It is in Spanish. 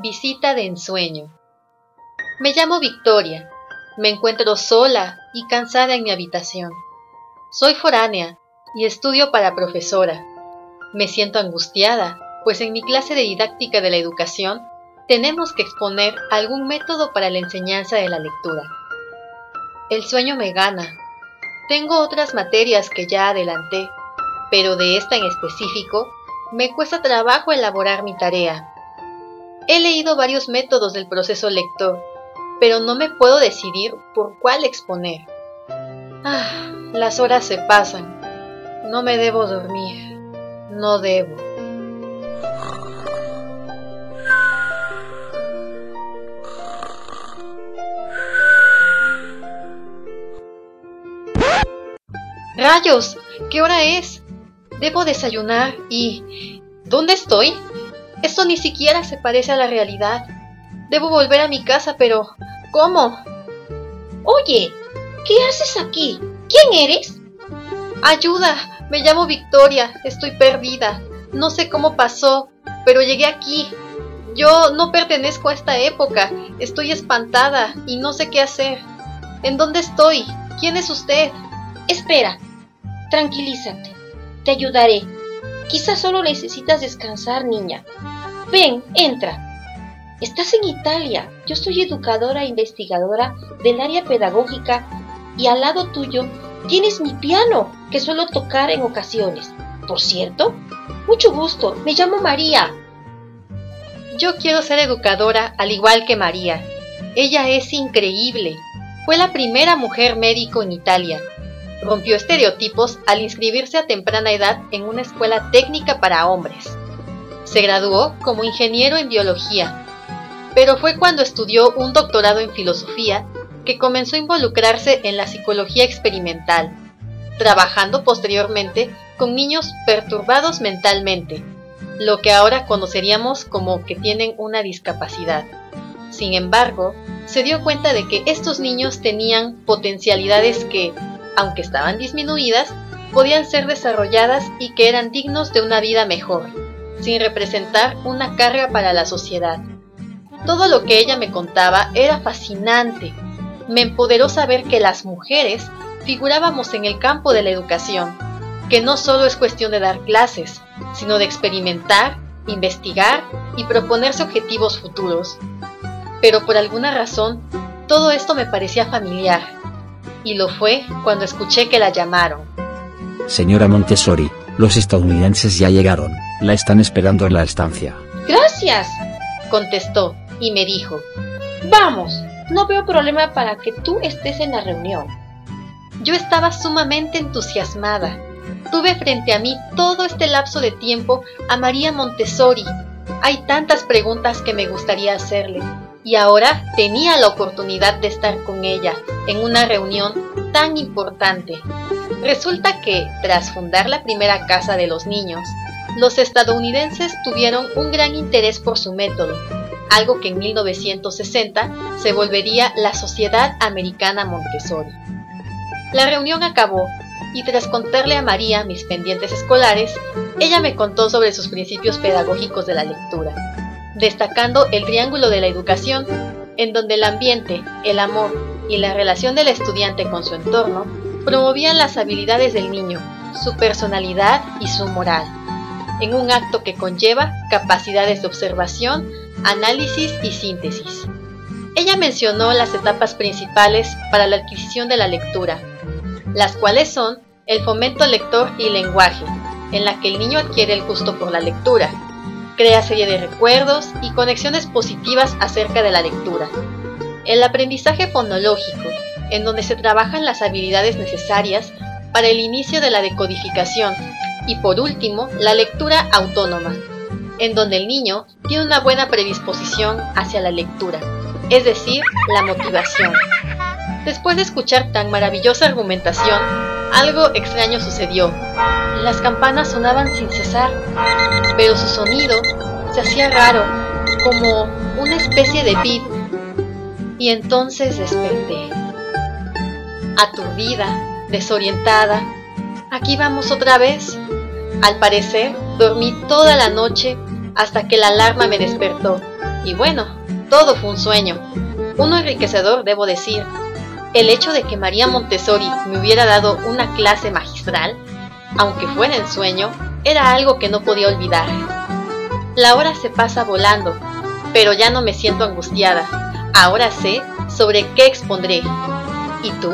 Visita de ensueño. Me llamo Victoria. Me encuentro sola y cansada en mi habitación. Soy foránea y estudio para profesora. Me siento angustiada, pues en mi clase de didáctica de la educación tenemos que exponer algún método para la enseñanza de la lectura. El sueño me gana. Tengo otras materias que ya adelanté, pero de esta en específico me cuesta trabajo elaborar mi tarea. He leído varios métodos del proceso lector, pero no me puedo decidir por cuál exponer. Ah, las horas se pasan. No me debo dormir. No debo. ¡Rayos! ¿Qué hora es? Debo desayunar y... ¿Dónde estoy? Esto ni siquiera se parece a la realidad. Debo volver a mi casa, pero... ¿Cómo? Oye, ¿qué haces aquí? ¿Quién eres? Ayuda, me llamo Victoria, estoy perdida. No sé cómo pasó, pero llegué aquí. Yo no pertenezco a esta época, estoy espantada y no sé qué hacer. ¿En dónde estoy? ¿Quién es usted? Espera, tranquilízate, te ayudaré. Quizás solo necesitas descansar, niña. Ven, entra. Estás en Italia. Yo soy educadora e investigadora del área pedagógica y al lado tuyo tienes mi piano que suelo tocar en ocasiones. Por cierto, mucho gusto. Me llamo María. Yo quiero ser educadora al igual que María. Ella es increíble. Fue la primera mujer médico en Italia Rompió estereotipos al inscribirse a temprana edad en una escuela técnica para hombres. Se graduó como ingeniero en biología, pero fue cuando estudió un doctorado en filosofía que comenzó a involucrarse en la psicología experimental, trabajando posteriormente con niños perturbados mentalmente, lo que ahora conoceríamos como que tienen una discapacidad. Sin embargo, se dio cuenta de que estos niños tenían potencialidades que, aunque estaban disminuidas, podían ser desarrolladas y que eran dignos de una vida mejor, sin representar una carga para la sociedad. Todo lo que ella me contaba era fascinante. Me empoderó saber que las mujeres figurábamos en el campo de la educación, que no solo es cuestión de dar clases, sino de experimentar, investigar y proponerse objetivos futuros. Pero por alguna razón, todo esto me parecía familiar y lo fue cuando escuché que la llamaron. Señora Montessori, los estadounidenses ya llegaron, la están esperando en la estancia. Gracias, contestó y me dijo, vamos, no veo problema para que tú estés en la reunión. Yo estaba sumamente entusiasmada. Tuve frente a mí todo este lapso de tiempo a María Montessori. Hay tantas preguntas que me gustaría hacerle, y ahora tenía la oportunidad de estar con ella en una reunión tan importante. Resulta que, tras fundar la primera casa de los niños, los estadounidenses tuvieron un gran interés por su método, algo que en 1960 se volvería la Sociedad Americana Montessori. La reunión acabó y tras contarle a María mis pendientes escolares, ella me contó sobre sus principios pedagógicos de la lectura destacando el triángulo de la educación, en donde el ambiente, el amor y la relación del estudiante con su entorno promovían las habilidades del niño, su personalidad y su moral, en un acto que conlleva capacidades de observación, análisis y síntesis. Ella mencionó las etapas principales para la adquisición de la lectura, las cuales son el fomento lector y lenguaje, en la que el niño adquiere el gusto por la lectura, crea serie de recuerdos y conexiones positivas acerca de la lectura. El aprendizaje fonológico, en donde se trabajan las habilidades necesarias para el inicio de la decodificación. Y por último, la lectura autónoma, en donde el niño tiene una buena predisposición hacia la lectura, es decir, la motivación. Después de escuchar tan maravillosa argumentación, algo extraño sucedió. Las campanas sonaban sin cesar, pero su sonido se hacía raro, como una especie de beat. Y entonces desperté. Aturdida, desorientada. Aquí vamos otra vez. Al parecer, dormí toda la noche hasta que la alarma me despertó Y bueno, todo fue un sueño. Uno enriquecedor, debo decir. El hecho de que María Montessori me hubiera dado una clase magistral, aunque fuera en sueño, era algo que no podía olvidar. La hora se pasa volando, pero ya no me siento angustiada. Ahora sé sobre qué expondré. ¿Y tú?